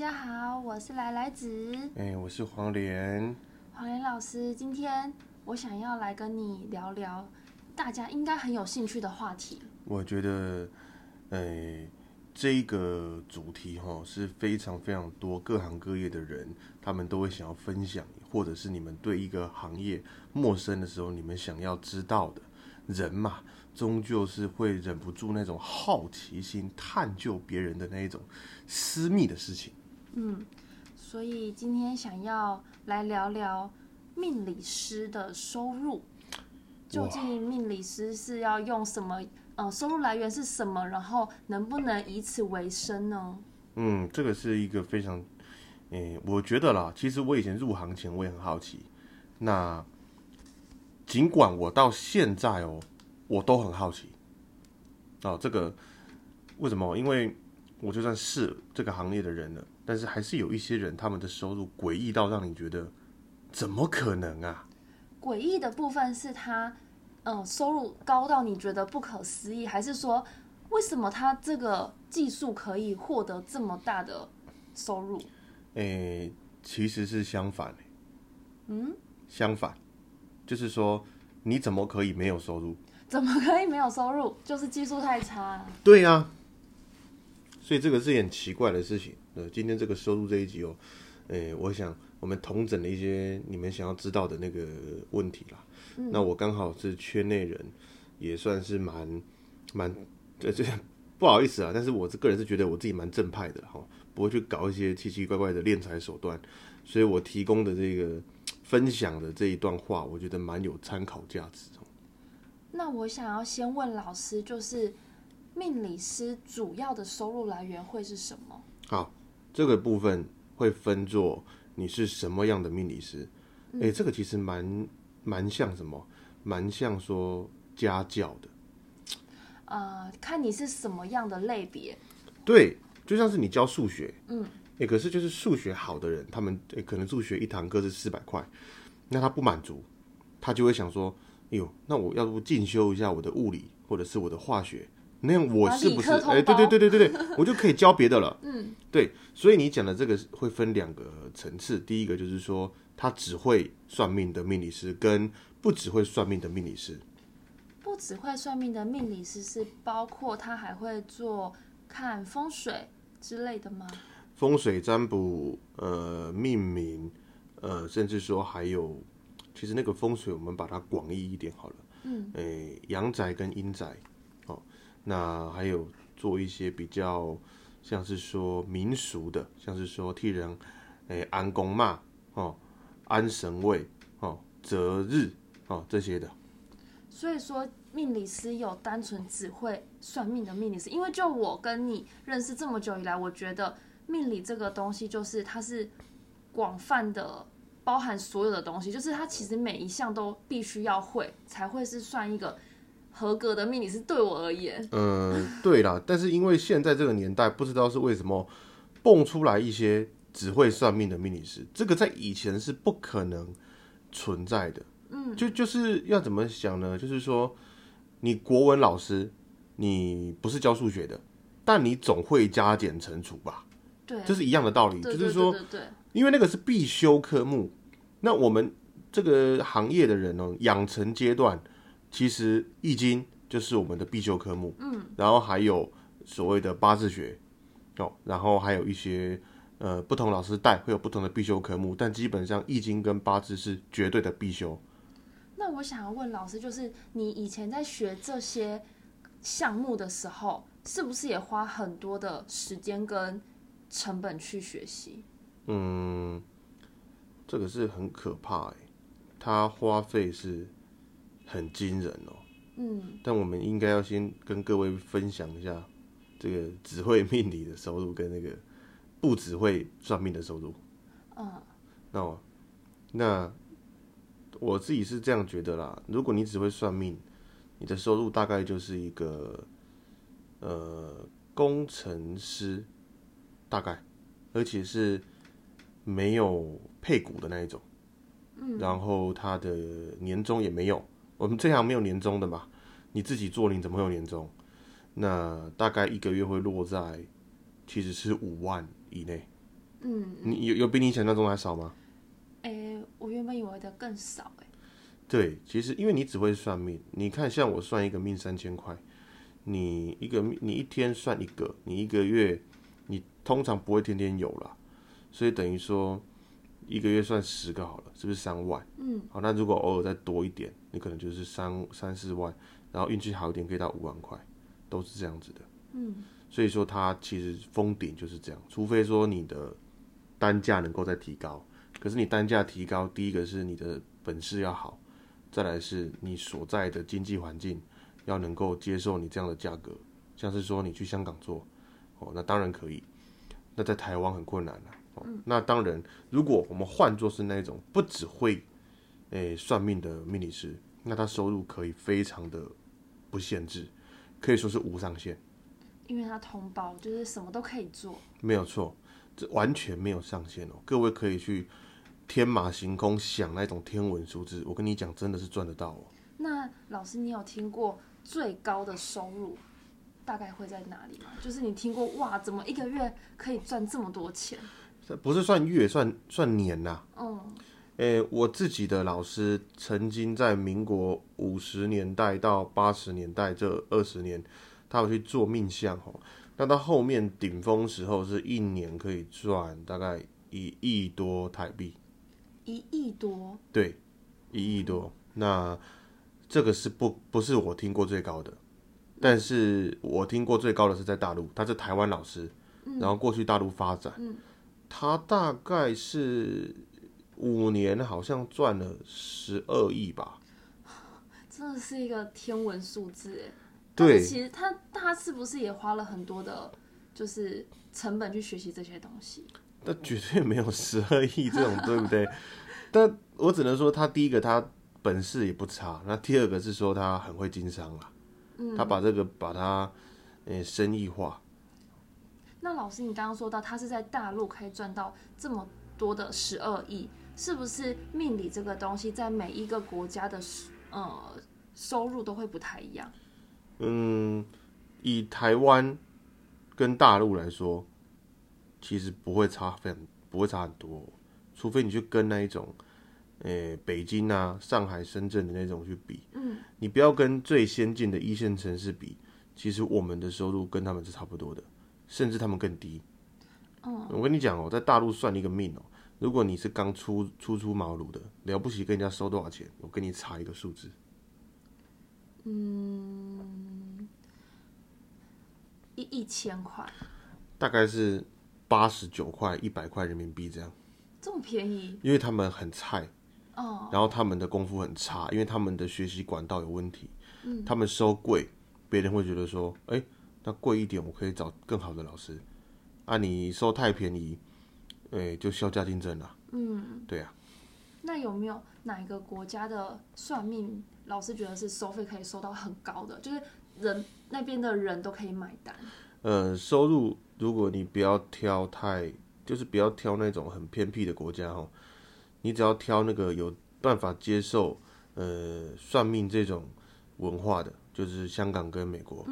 家好，我是来来子。哎，我是黄连。黄连老师，今天我想要来跟你聊聊大家应该很有兴趣的话题。我觉得，哎，这个主题哈是非常非常多各行各业的人，他们都会想要分享，或者是你们对一个行业陌生的时候，你们想要知道的人嘛。终究是会忍不住那种好奇心，探究别人的那一种私密的事情。嗯，所以今天想要来聊聊命理师的收入，究竟命理师是要用什么？呃，收入来源是什么？然后能不能以此为生呢？嗯，这个是一个非常，诶，我觉得啦，其实我以前入行前我也很好奇。那尽管我到现在哦。我都很好奇，哦，这个为什么？因为我就算是这个行业的人了，但是还是有一些人，他们的收入诡异到让你觉得怎么可能啊？诡异的部分是他，嗯，收入高到你觉得不可思议，还是说为什么他这个技术可以获得这么大的收入？诶，其实是相反，嗯，相反，就是说你怎么可以没有收入？怎么可以没有收入？就是技术太差。对呀，所以这个是很奇怪的事情。呃，今天这个收入这一集哦，诶，我想我们同整了一些你们想要知道的那个问题啦。那我刚好是圈内人，也算是蛮蛮这这不好意思啊，但是我这个人是觉得我自己蛮正派的哈，不会去搞一些奇奇怪怪的敛财手段。所以我提供的这个分享的这一段话，我觉得蛮有参考价值。那我想要先问老师，就是命理师主要的收入来源会是什么？好，这个部分会分作你是什么样的命理师。哎，这个其实蛮蛮像什么？蛮像说家教的。呃，看你是什么样的类别。对，就像是你教数学，嗯，哎，可是就是数学好的人，他们可能数学一堂课是四百块，那他不满足，他就会想说。哎呦，那我要不进修一下我的物理或者是我的化学，那样我是不是哎，对对对对对对，我就可以教别的了。嗯，对，所以你讲的这个会分两个层次，第一个就是说他只会算命的命理师，跟不只会算命的命理师。不只会算命的命理师是包括他还会做看风水之类的吗？风水占卜，呃，命名，呃，甚至说还有。其实那个风水，我们把它广义一点好了。嗯，诶，阳宅跟阴宅，哦，那还有做一些比较像是说民俗的，像是说替人诶安公嘛，哦，安神位，哦，择日，哦这些的。所以说，命理师有单纯只会算命的命理师，因为就我跟你认识这么久以来，我觉得命理这个东西就是它是广泛的。包含所有的东西，就是他其实每一项都必须要会，才会是算一个合格的命理师。对我而言，嗯，对啦。但是因为现在这个年代，不知道是为什么蹦出来一些只会算命的命理师，这个在以前是不可能存在的。嗯，就就是要怎么想呢？就是说，你国文老师，你不是教数学的，但你总会加减乘除吧？对，这是一样的道理。就是说，对。因为那个是必修科目，那我们这个行业的人呢，养成阶段，其实易经就是我们的必修科目，嗯，然后还有所谓的八字学，哦，然后还有一些呃不同老师带会有不同的必修科目，但基本上易经跟八字是绝对的必修。那我想要问老师，就是你以前在学这些项目的时候，是不是也花很多的时间跟成本去学习？嗯，这个是很可怕哎，它花费是很惊人哦。嗯，但我们应该要先跟各位分享一下这个只会命理的收入跟那个不只会算命的收入。嗯，那我那我自己是这样觉得啦。如果你只会算命，你的收入大概就是一个呃工程师，大概，而且是。没有配股的那一种，嗯，然后他的年终也没有，我们这行没有年终的嘛，你自己做你怎么会有年终？那大概一个月会落在其实是五万以内，嗯，你有有比你想象中还少吗？诶、我原本以为的更少、诶，对，其实因为你只会算命，你看像我算一个命三千块，你一个你一天算一个，你一个月你通常不会天天有啦，所以等于说一个月算十个好了，是不是三万？嗯，好，那如果偶尔再多一点，你可能就是三三四万，然后运气好一点可以到五万块，都是这样子的。嗯，所以说它其实封顶就是这样，除非说你的单价能够再提高，可是你单价提高，第一个是你的本事要好。再来是你所在的经济环境要能够接受你这样的价格，像是说你去香港做，哦，那当然可以。那在台湾很困难了、哦。那当然，如果我们换作是那种不只会诶、算命的命理师，那他收入可以非常的不限制，可以说是无上限，因为他通包，就是什么都可以做。没有错，这完全没有上限哦。各位可以去天马行空想那种天文数字，我跟你讲，真的是赚得到哦。那老师，你有听过最高的收入大概会在哪里吗？就是你听过哇，怎么一个月可以赚这么多钱？这不是算月，算算年呐、嗯，诶、我自己的老师曾经在民国五十年代到八十年代这二十年，他有去做命相哦。那到后面顶峰时候是一年可以赚大概一亿多台币，一亿多，对，一亿多。那这个是不不是我听过最高的，但是我听过最高的是在大陆，他是台湾老师，然后过去大陆发展，他大概是五年好像赚了十二亿吧。真的是一个天文数字哎。对其实他他是不是也花了很多的，就是成本去学习这些东西？那绝对没有十二亿这种，对不对？但我只能说，他第一个他本事也不差，那第二个是说他很会经商啦，他把这个把它呃生意化，那老师，你刚刚说到他是在大陆可以赚到这么多的十二亿，是不是命理这个东西在每一个国家的呃收入都会不太一样？嗯，以台湾跟大陆来说，其实不会差非常不会差很多，除非你去跟那一种，诶、北京啊、上海、深圳的那种去比，嗯，你不要跟最先进的一线城市比，其实我们的收入跟他们是差不多的，甚至他们更低。哦，我跟你讲哦，在大陆算一个命哦，如果你是刚初初出茅庐的，了不起跟人家收多少钱，我跟你查一个数字，嗯一一千块，大概是八十九块、一百块人民币这样。这么便宜？因为他们很菜，哦，然后他们的功夫很差，因为他们的学习管道有问题，他们收贵，别人会觉得说，哎、那贵一点，我可以找更好的老师，啊，你收太便宜，哎、就销价竞争了，嗯，对啊，那有没有哪一个国家的算命老师觉得是收费可以收到很高的，就是人那边的人都可以买单？呃，收入如果你不要挑太，就是不要挑那种很偏僻的国家哦，你只要挑那个有办法接受呃算命这种文化的，就是香港跟美国。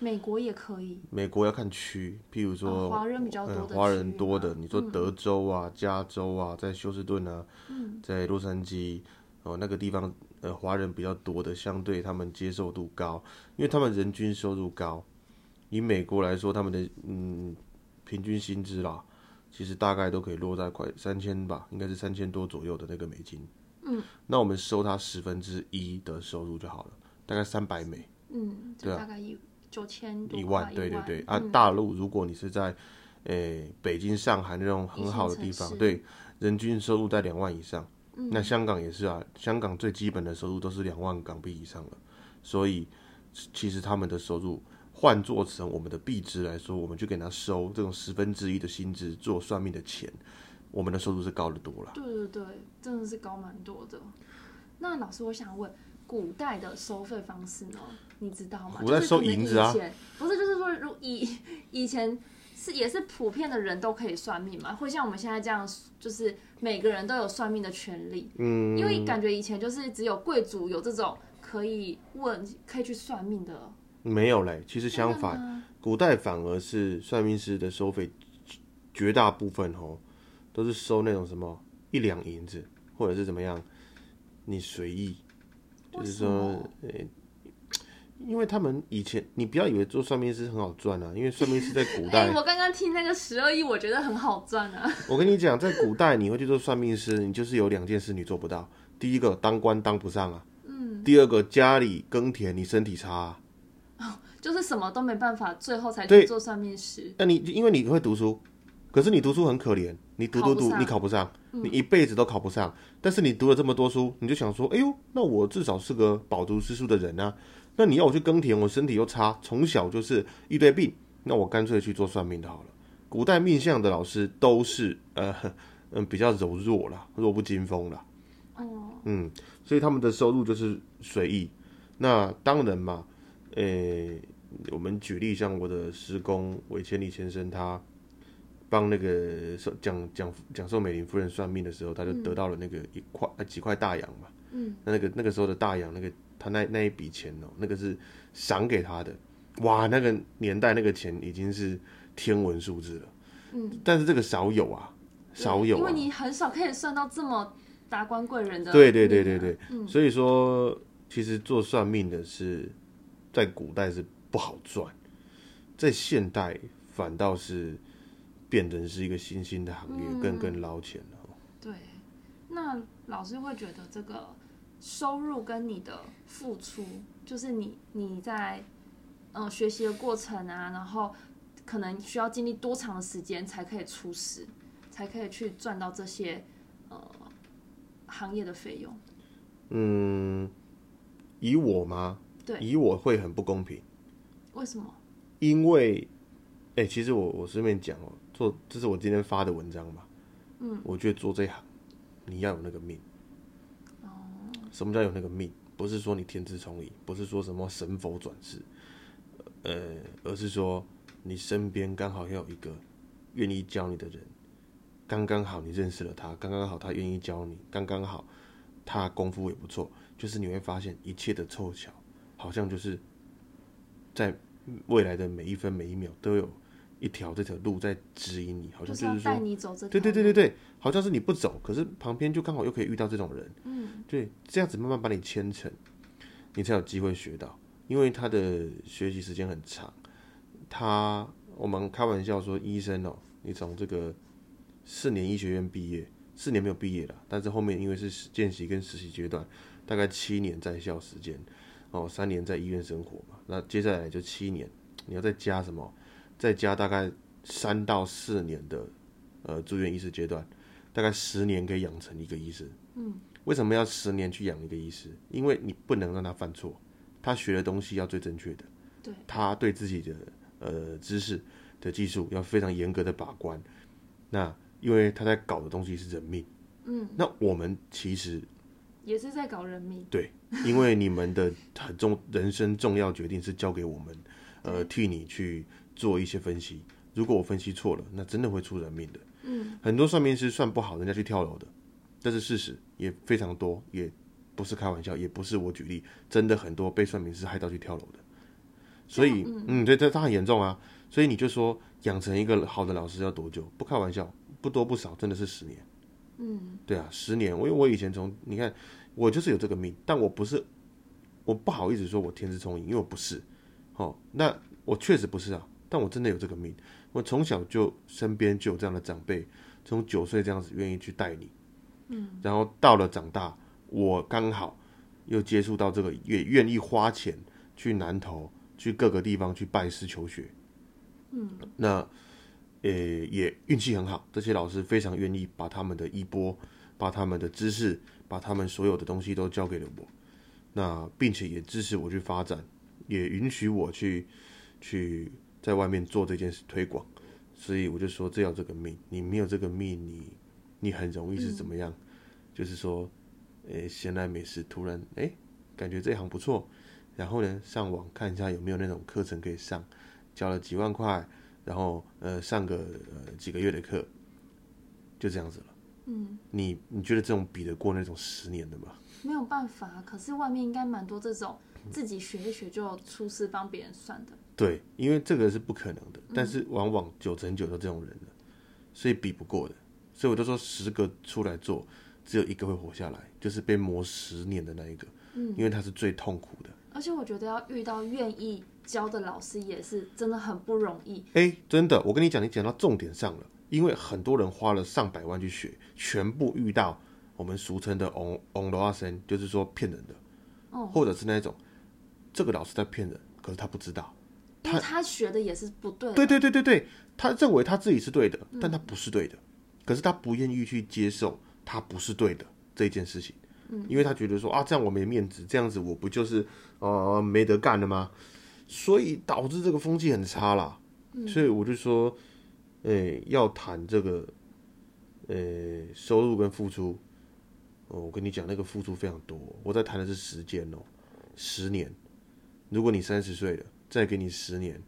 美国也可以，美国要看区，譬如哦说华人比较多的嗯华人多的，你说德州啊、加州啊，在休斯顿啊，嗯在洛杉矶哦那个地方，呃，华人比较多的，相对他们接受度高，因为他们人均收入高。以美国来说，他们的嗯平均薪资啦，其实大概都可以落在快三千吧，应该是三千多左右的那个美金。嗯，那我们收他十分之一的收入就好了，大概三百美。嗯，就大概一九千一万，对对对。嗯啊，大陆如果你是在，诶、北京、上海那种很好的地方，对，人均收入在两万以上。嗯那香港也是啊，香港最基本的收入都是两万港币以上了，所以其实他们的收入换做成我们的币值来说，我们就给他收这种十分之一的薪资做算命的钱，我们的收入是高得多了。对对对，真的是高蛮多的。那老师，我想问，古代的收费方式呢？你知道吗？我在收银子啊不是，就是说，如以以前是也是普遍的人都可以算命嘛？会像我们现在这样，就是每个人都有算命的权利。嗯，因为感觉以前就是只有贵族有这种可以问、可以去算命的。没有嘞，其实相反，古代反而是算命师的收费绝大部分哦都是收那种什么一两银子，或者是怎么样，你随意，就是说，呃，因为他们以前你不要以为做算命师很好赚啊，因为算命师在古代，我刚刚听那个十二亿，我觉得很好赚啊。我跟你讲，在古代你会去做算命师，你就是有两件事你做不到，第一个当官当不上啊，嗯，第二个家里耕田你身体差。啊。就是什么都没办法，最后才去做算命师。那你因为你会读书，可是你读书很可怜，你读读读，你考不上，你一辈子都考不上。但是你读了这么多书，你就想说，哎呦，那我至少是个饱读诗书的人啊。那你要我去耕田，我身体又差，从小就是一堆病，那我干脆去做算命的好了。古代命相的老师都是呃嗯比较柔弱啦，弱不禁风啦。哦，嗯，所以他们的收入就是随意。那当然嘛。诶，我们举例，像我的师公韦千里先生，他帮那个讲讲讲授美龄夫人算命的时候，他就得到了那个一块几块大洋嘛。嗯，那那个那个时候的大洋，那个他那那一笔钱哦，那个是赏给他的。哇，那个年代那个钱已经是天文数字了。嗯，但是这个少有啊，少有，因为你很少可以算到这么达官贵人的。对对对对对，所以说其实做算命的是。在古代是不好赚，在现代反倒是变成是一个新兴的行业，更更捞钱了。对，那老师会觉得这个收入跟你的付出，就是你你在嗯学习的过程啊，然后可能需要经历多长的时间才可以出师，才可以去赚到这些呃行业的费用？嗯，以我吗？对以我会很不公平，为什么？因为，哎，其实我我顺便讲哦，做这是我今天发的文章嘛，嗯，我觉得做这行你要有那个命，哦，什么叫有那个命？不是说你天资聪颖，不是说什么神佛转世，呃，而是说你身边刚好要有一个愿意教你的人，刚刚好你认识了他，刚刚好他愿意教你，刚刚好他功夫也不错，就是你会发现一切的凑巧。好像就是在未来的每一分每一秒都有一条这条路在指引你，好像就是说，带你走这对对对对对，好像是你不走，可是旁边就刚好又可以遇到这种人，嗯，对，这样子慢慢把你牵成，你才有机会学到，因为他的学习时间很长，他我们开玩笑说医生哦，你从这个四年医学院毕业，四年没有毕业了，但是后面因为是见习跟实习阶段，大概七年在校时间。哦，三年在医院生活嘛，那接下来就七年，你要再加什么？再加大概三到四年的呃住院医师阶段，大概十年可以养成一个医师。嗯，为什么要十年去养一个医师？因为你不能让他犯错，他学的东西要最正确的。对，他对自己的呃知识的技术要非常严格的把关。那因为他在搞的东西是人命。嗯，那我们其实。也是在搞人命，对，因为你们的很重人生重要决定是交给我们，呃，替你去做一些分析。如果我分析错了，那真的会出人命的。嗯，很多算命师算不好，人家去跳楼的，这是事实，也非常多，也不是开玩笑，也不是我举例，真的很多被算命师害到去跳楼的。所以，嗯，对，这他很严重啊。所以你就说养成一个好的老师要多久？不开玩笑，不多不少，真的是十年。嗯，对啊，十年。我因为我以前从你看。我就是有这个命，但我不是，我不好意思说我天资聪颖，因为我不是。哦，那我确实不是啊，但我真的有这个命。我从小就身边就有这样的长辈，从九岁这样子愿意去带你，嗯，然后到了长大，我刚好又接触到这个，也愿意花钱去南投，去各个地方去拜师求学，嗯，那呃也运气很好，这些老师非常愿意把他们的衣钵，把他们的知识。把他们所有的东西都交给了我，那并且也支持我去发展，也允许我去去在外面做这件事推广，所以我就说这要这个命，你没有这个命，你你很容易是怎么样？就是说，诶，闲来没事，突然诶，感觉这行不错，然后呢，上网看一下有没有那种课程可以上，交了几万块，然后呃上个呃几个月的课，就这样子了。嗯，你你觉得这种比得过那种十年的吗？没有办法，可是外面应该蛮多这种自己学一学就出师帮别人算的。对，因为这个是不可能的，但是往往九成九都这种人的，所以比不过的。所以我就说，十个出来做，只有一个会活下来，就是被磨十年的那一个，嗯，因为他是最痛苦的。而且我觉得要遇到愿意教的老师也是真的很不容易。哎，真的，我跟你讲，你讲到重点上了，因为很多人花了上百万去学，全部遇到我们俗称的 on on 罗阿森，就是说骗人的，哦，或者是那种这个老师在骗人，可是他不知道，他他学的也是不对。对对对对对，他认为他自己是对的，但他不是对的。可是他不愿意去接受他不是对的这件事情，嗯，因为他觉得说啊，这样我没面子，这样子我不就是呃没得干了吗？所以导致这个风气很差啦。所以我就说，诶，要谈这个，诶，收入跟付出，哦，我跟你讲，那个付出非常多。我在谈的是时间哦，十年。如果你三十岁了，再给你十年，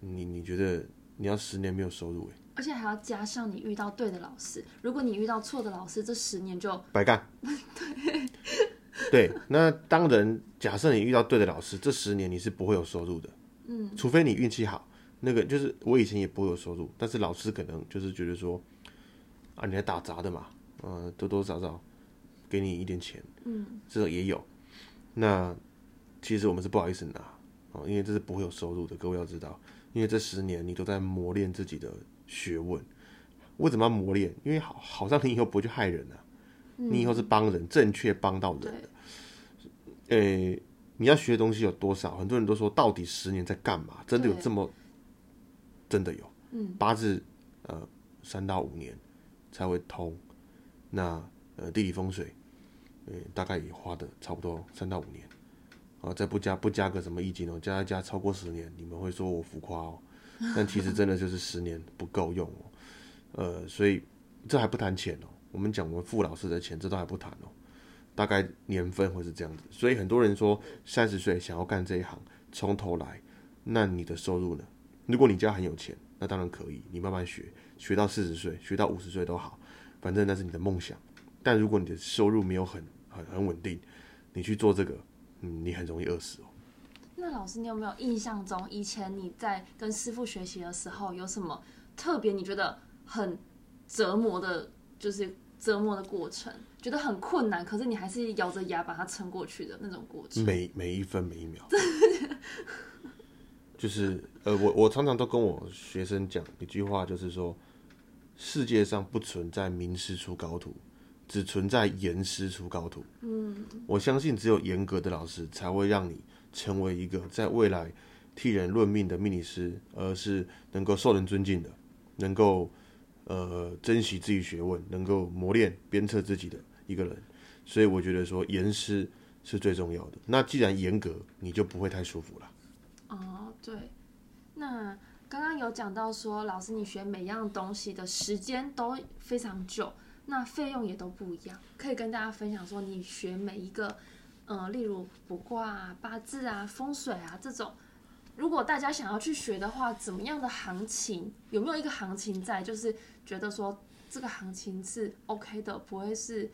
你你觉得你要十年没有收入？诶？而且还要加上你遇到对的老师，如果你遇到错的老师，这十年就白干。对，对。那当然，假设你遇到对的老师，这十年你是不会有收入的。嗯，除非你运气好。那个就是我以前也不会有收入，但是老师可能就是觉得说，啊，你来打杂的嘛，嗯，多多少少给你一点钱。嗯，这种也有。那其实我们是不好意思拿哦，因为这是不会有收入的。各位要知道，因为这十年你都在磨练自己的。学问为什么要磨练？因为好，好像你以后不会去害人了。你以后是帮人，正确帮到人的。诶，你要学的东西有多少？很多人都说，到底十年在干嘛？真的有这么？真的有。嗯，八字呃，三到五年才会通。那呃，地理风水，呃，大概也花的差不多三到五年。啊，再不加不加个什么易经哦，加一加超过十年，你们会说我浮夸哦。但其实真的就是十年不够用哦，呃，所以这还不谈钱哦。我们讲我们付老师的钱，这都还不谈哦。大概年份会是这样子，所以很多人说三十岁想要干这一行，从头来，那你的收入呢？如果你家很有钱，那当然可以，你慢慢学，学到四十岁，学到五十岁都好，反正那是你的梦想。但如果你的收入没有很很很稳定，你去做这个，嗯，你很容易饿死哦。那老师，你有没有印象中以前你在跟师傅学习的时候，有什么特别你觉得很折磨的，就是折磨的过程，觉得很困难，可是你还是咬着牙把它撑过去的那种过程？每每一分每一秒，就是呃，我我常常都跟我学生讲一句话，就是说，世界上不存在名师出高徒，只存在严师出高徒。嗯，我相信只有严格的老师才会让你。成为一个在未来替人论命的命理师，而是能够受人尊敬的，能够呃珍惜自己学问，能够磨练鞭策自己的一个人。所以我觉得说严师是最重要的。那既然严格，你就不会太舒服了。哦，对。那刚刚有讲到说，老师你学每样东西的时间都非常久，那费用也都不一样。可以跟大家分享说，你学每一个。呃，例如卜卦啊、八字啊、风水啊这种，如果大家想要去学的话，怎么样的行情？有没有一个行情在？就是觉得说这个行情是 OK 的，不会是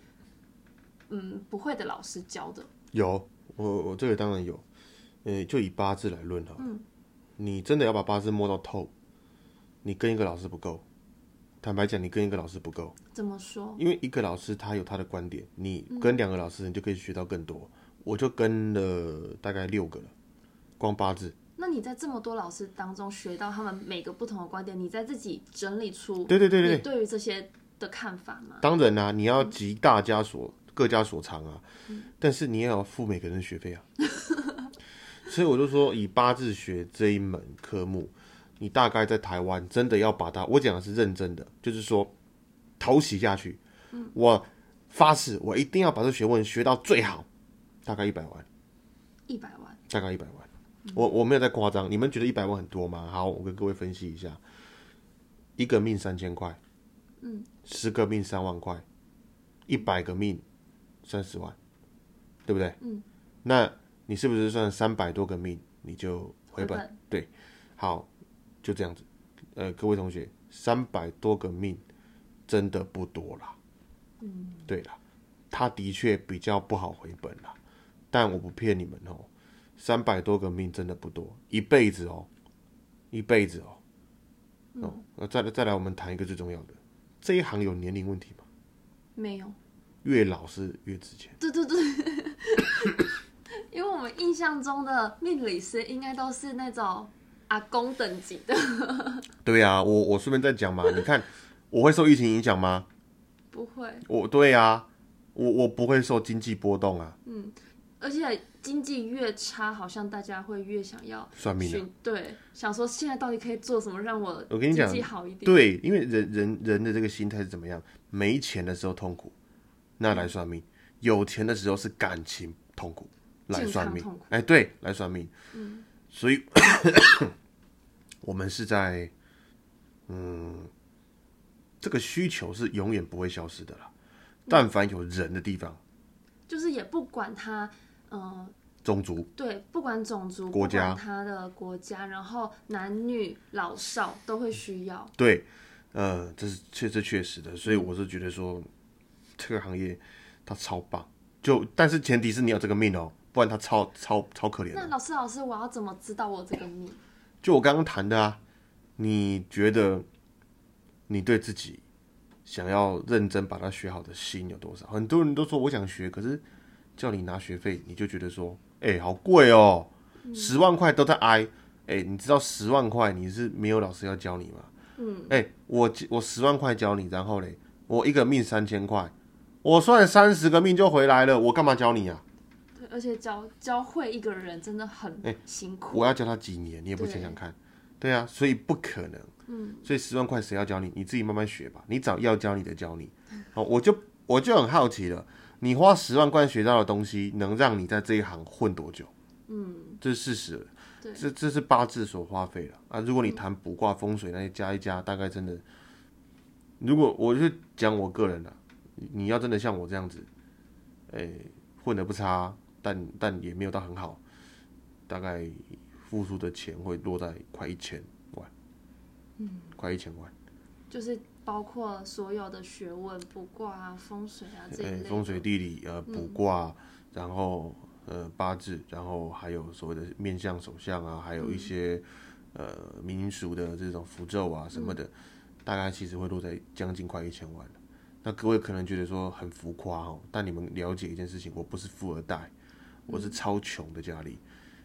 嗯不会的老师教的。有，我我这个当然有。呃，就以八字来论哈，嗯，你真的要把八字摸到透，你跟一个老师不够。坦白讲，你跟一个老师不够。怎么说？因为一个老师他有他的观点，你跟两个老师，你就可以学到更多。我就跟了大概六个了，光八字。那你在这么多老师当中学到他们每个不同的观点，你在自己整理出对对对对对于这些的看法吗？当然啦，你要集大家所各家所长啊，但是你也要付每个人学费啊。所以我就说，以八字学这一门科目，你大概在台湾真的要把它，我讲的是认真的，就是说投洗下去。我发誓，我一定要把这学问学到最好。大概一百万，一百万，大概一百万。我我没有在夸张，你们觉得一百万很多吗？好，我跟各位分析一下，一个命三千块，嗯，十个命三万块，一百个命三十万，对不对？嗯，那你是不是算三百多个命你就回本？对，好，就这样子。呃，各位同学，三百多个命真的不多啦。嗯，对啦，他的确比较不好回本啦。但我不骗你们哦，三百多个命真的不多，一辈子哦，一辈子哦，哦，那再来再来，我们谈一个最重要的，这一行有年龄问题吗？没有，越老是越值钱。对对对，因为我们印象中的命理师应该都是那种阿公等级的，对呀、我我顺便再讲嘛，你看我会受疫情影响吗？不会，我对呀、我我不会受经济波动啊，嗯而且经济越差，好像大家会越想要算命对，想说现在到底可以做什么让我我跟你讲经济好一点，对，因为人人人的这个心态是怎么样？没钱的时候痛苦，那来算命；有钱的时候是感情痛苦，来算命。哎，对，来算命。嗯，所以 我们是在，嗯，这个需求是永远不会消失的啦。但凡有人的地方，就是也不管他，嗯、种族。对，不管种族、国家。他的国家，然后男女老少都会需要。对，呃，这是确这确实的，所以我是觉得说，这个行业它超棒，就但是前提是你有这个命哦，不然他超超超可怜。那老师，老师，我要怎么知道我这个命？就我刚刚谈的啊，你觉得你对自己想要认真把它学好的心有多少？很多人都说我想学，可是叫你拿学费，你就觉得说，哎、好贵哦，十万块都在挨。哎、你知道十万块你是没有老师要教你吗？嗯，哎、我我十万块教你，然后嘞，我一个命三千块，我算三十个命就回来了，我干嘛教你啊？对，而且教教会一个人真的很辛苦。我要教他几年，你也不想想看，对啊，所以不可能。嗯，所以十万块谁要教你？你自己慢慢学吧。你找要教你的教你。哦，我就我就很好奇了，你花十万块学到的东西，能让你在这一行混多久？嗯，这是事实。对这这是八字所花费了啊。如果你谈卜卦、风水那些加一加，大概真的，如果我就讲我个人的、你你要真的像我这样子，哎、混的不差，但但也没有到很好，大概付出的钱会落在快一千万，嗯，快一千万。就是包括所有的学问，卜卦啊、风水啊这一呃类的。风水地理呃卜卦，然后呃八字，然后还有所谓的面相手相啊，还有一些、呃民俗的这种符咒啊什么的，大概其实会落在将近快一千万了。那各位可能觉得说很浮夸哦，但你们了解一件事情，我不是富二代，我是超穷的家里。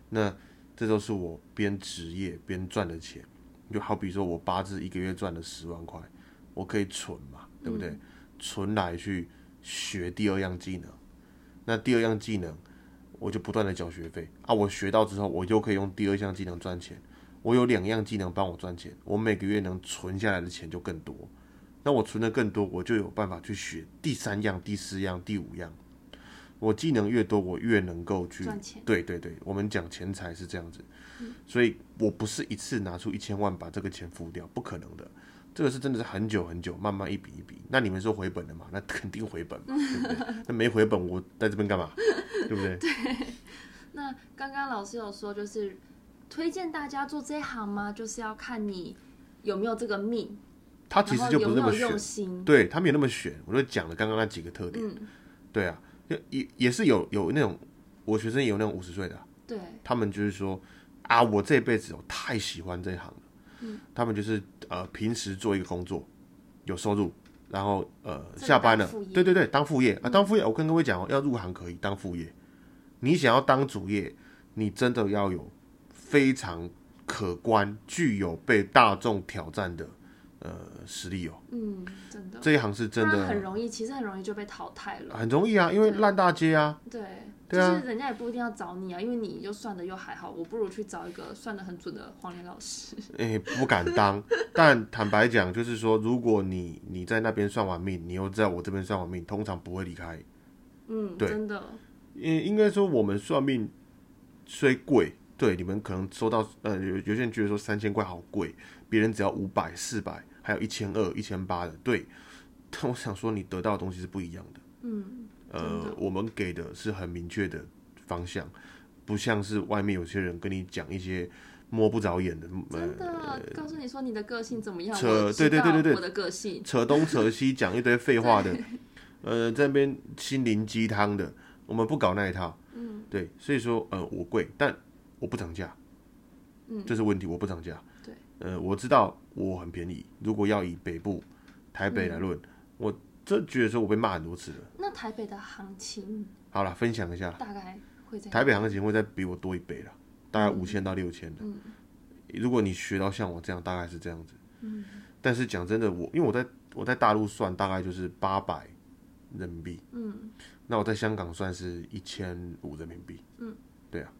那这都是我边职业边赚的钱，就好比说我八字一个月赚了十万块，我可以存嘛，对不对？存来去学第二样技能，那第二样技能我就不断的缴学费啊，我学到之后，我就可以用第二项技能赚钱。我有两样技能帮我赚钱，我每个月能存下来的钱就更多。那我存的更多，我就有办法去学第三样、第四样、第五样。我技能越多，我越能够去赚钱对对对，我们讲钱财是这样子，所以我不是一次拿出一千万把这个钱付掉，不可能的。这个是真的是很久很久，慢慢一笔一笔。那你们说回本了嘛？那肯定回本嘛，对不对？那没回本，我在这边干嘛？对不对？对那刚刚老师有说，就是推荐大家做这一行吗？就是要看你有没有这个命，他其实就不是那么选。对他没有那么选。我就讲了刚刚那几个特点，嗯，对啊，就也也是有有那种我学生也有那种五十岁的啊、对，他们就是说啊，我这辈子我太喜欢这一行了。他们就是呃平时做一个工作，有收入，然后呃下班了。对对对，当副业啊，当副业，我跟各位讲哦，要入行可以当副业，你想要当主业，你真的要有非常可观、具有被大众挑战的呃实力哦。嗯，真的，这一行是真不然很容易，其实很容易就被淘汰了。很容易啊，因为烂大街啊，对，对啊就是人家也不一定要找你啊，因为你就算的又还好，我不如去找一个算的很准的黄连老师。诶、不敢当。但坦白讲，就是说，如果你你在那边算完命，你又在我这边算完命，通常不会离开。嗯，对真的，应应该说，我们算命虽贵，对你们可能收到呃有有些人觉得说三千块好贵，别人只要五百、四百，还有一千二、一千八的，对。但我想说，你得到的东西是不一样的。嗯，呃，我们给的是很明确的方向，不像是外面有些人跟你讲一些摸不着眼的，呃真，的，告诉你说你的个性怎么样，扯对对对对对我的个性，扯东扯西，讲一堆废话的，呃，在那边心灵鸡汤的，我们不搞那一套。嗯，对，所以说，呃，我贵，但我不涨价。嗯，这是问题，我不涨价。对，呃，我知道我很便宜，如果要以北部台北来论，我这觉得说我被骂很多次了。那台北的行情？好了，分享一下，大概会在台北行情会再比我多一倍了，大概五千到六千的。嗯。如果你学到像我这样，大概是这样子。但是讲真的，我因为我在我在大陆算大概就是八百人民币，嗯，那我在香港算是一千五人民币。对啊。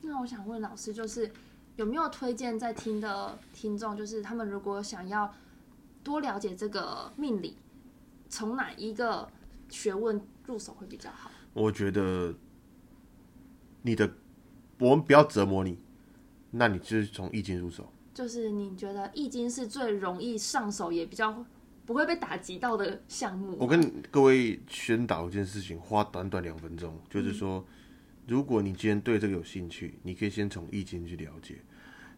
那我想问老师，就是有没有推荐在听的听众，就是他们如果想要多了解这个命理，从哪一个学问入手会比较好？我觉得你的我们不要折磨你，那你就是从易经入手。就是你觉得易经是最容易上手，也比较不会被打击到的项目。我跟各位宣导一件事情，花短短两分钟，就是说，如果你今天对这个有兴趣，你可以先从易经去了解。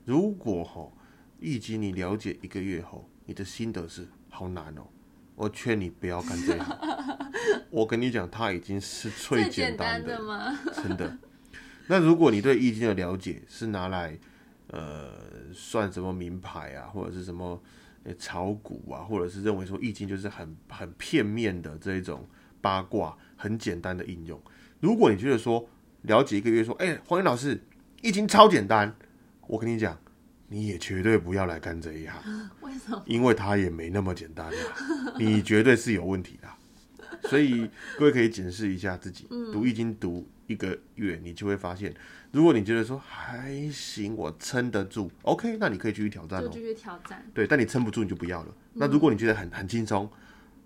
如果哈易经你了解一个月后，你的心得是好难哦，我劝你不要干这行。我跟你讲，它已经是最最简简单单的吗？真的。那如果你对易经的了解是拿来呃算什么名牌啊，或者是什么呃炒股啊，或者是认为说易经就是很很片面的这一种八卦，很简单的应用。如果你觉得说了解一个月说，哎、黄岩老师，易经超简单，我跟你讲，你也绝对不要来干这一行。为什么？因为它也没那么简单啊，你绝对是有问题的。所以各位可以检视一下自己，读易经读一个月，你就会发现，如果你觉得说还行，我撑得住，OK，那你可以继续挑战继续挑战。对，但你撑不住你就不要了。那如果你觉得很很轻松，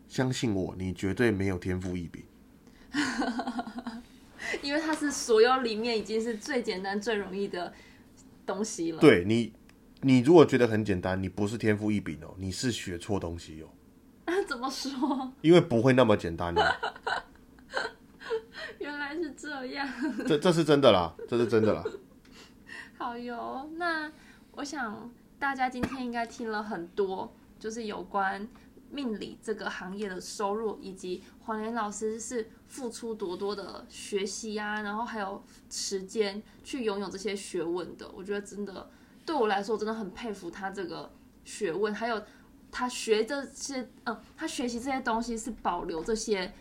相信我，你绝对没有天赋异禀。因为它是所有里面已经是最简单、最容易的东西了。对你，你如果觉得很简单，你不是天赋异禀哦，你是学错东西哦，怎么说？因为不会那么简单哦。原来是这样。这这是真的啦，这是真的啦。好哟，那我想大家今天应该听了很多，就是有关命理这个行业的收入，以及黄连老师是付出多多的学习啊，然后还有时间去拥有这些学问的。我觉得真的对我来说，真的很佩服他这个学问，还有他学这些，嗯、他学习这些东西是保留这些。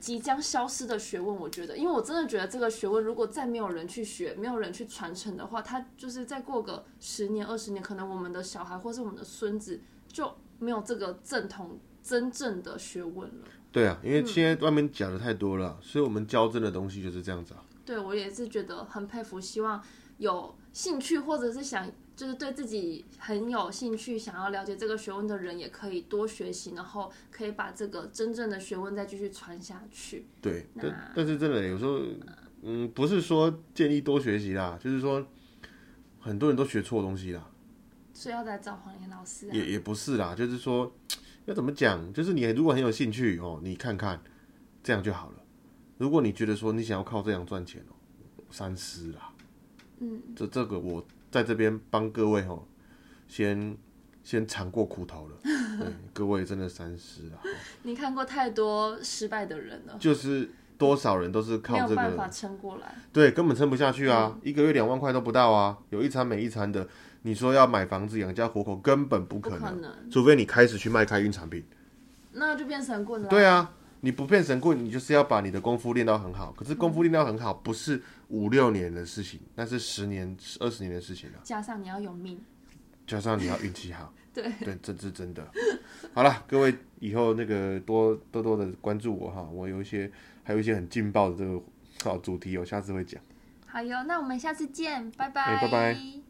即将消失的学问，我觉得，因为我真的觉得这个学问，如果再没有人去学，没有人去传承的话，他就是再过个十年、二十年，可能我们的小孩或是我们的孙子就没有这个正统、真正的学问了。对啊，因为现在外面讲的太多了，所以我们教真的东西就是这样子啊。对我也是觉得很佩服，希望有兴趣或者是想就是对自己很有兴趣，想要了解这个学问的人，也可以多学习，然后可以把这个真正的学问再继续传下去。对，那但但是真的有时候，嗯，不是说建议多学习啦，就是说很多人都学错东西啦，所以要来找黄岩老师啊。也也不是啦，就是说 要怎么讲，就是你如果很有兴趣哦，你看看这样就好了。如果你觉得说你想要靠这样赚钱哦，三思啦。嗯，这这个我在这边帮各位哦，先先尝过苦头了，对，各位真的三思啦。哦你看过太多失败的人了，就是多少人都是靠这个有办法撑过来。对，根本撑不下去啊！一个月两万块都不到啊，有一餐没一餐的。你说要买房子养家活口，根本不不可能，可能，除非你开始去卖开运产品。那就变神棍了。对啊，你不变神棍，你就是要把你的功夫练到很好。可是功夫练到很好，不是五六年的事情，那是十年、二十年的事情了。加上你要有命，加上你要运气好，对，对，这是真的。好了，各位以后那个多多多的关注我哈，我有一些还有一些很劲爆的这个好主题，我下次会讲。好哟，那我们下次见，拜拜，哎拜拜。